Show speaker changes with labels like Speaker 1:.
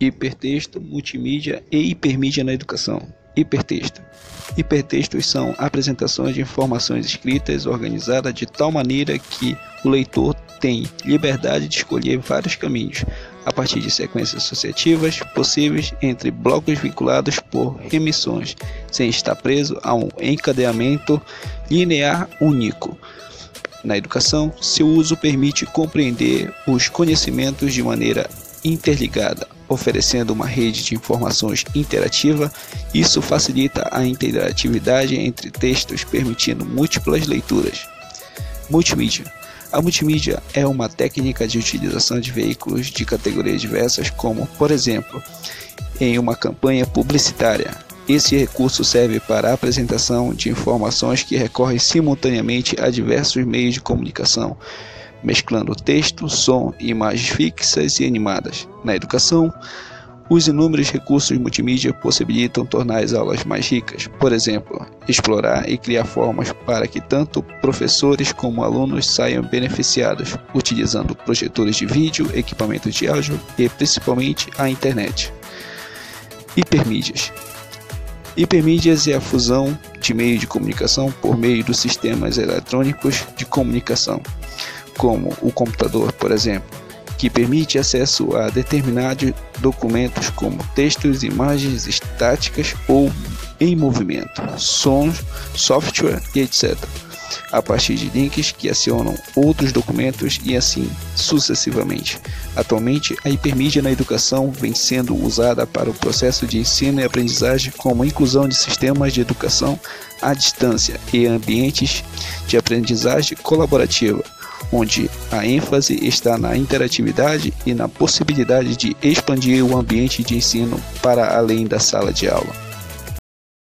Speaker 1: hipertexto, multimídia e hipermídia na educação. Hipertexto. Hipertextos são apresentações de informações escritas organizadas de tal maneira que o leitor tem liberdade de escolher vários caminhos, a partir de sequências associativas possíveis entre blocos vinculados por remissões, sem estar preso a um encadeamento linear único. Na educação, seu uso permite compreender os conhecimentos de maneira interligada, oferecendo uma rede de informações interativa. Isso facilita a interatividade entre textos, permitindo múltiplas leituras. Multimídia. A multimídia é uma técnica de utilização de veículos de categorias diversas, como, por exemplo, em uma campanha publicitária. Esse recurso serve para a apresentação de informações que recorrem simultaneamente a diversos meios de comunicação, mesclando texto, som, imagens fixas e animadas. Na educação, os inúmeros recursos multimídia possibilitam tornar as aulas mais ricas, por exemplo, explorar e criar formas para que tanto professores como alunos saiam beneficiados, utilizando projetores de vídeo, equipamentos de áudio e principalmente a internet. Hipermídias. Hipermídias é a fusão de meios de comunicação por meio dos sistemas eletrônicos de comunicação como o computador, por exemplo, que permite acesso a determinados documentos como textos, imagens estáticas ou em movimento, sons, software e etc. A partir de links que acionam outros documentos e assim sucessivamente. Atualmente, a hipermídia na educação vem sendo usada para o processo de ensino e aprendizagem como inclusão de sistemas de educação à distância e ambientes de aprendizagem colaborativa onde a ênfase está na interatividade e na possibilidade de expandir o ambiente de ensino para além da sala de aula.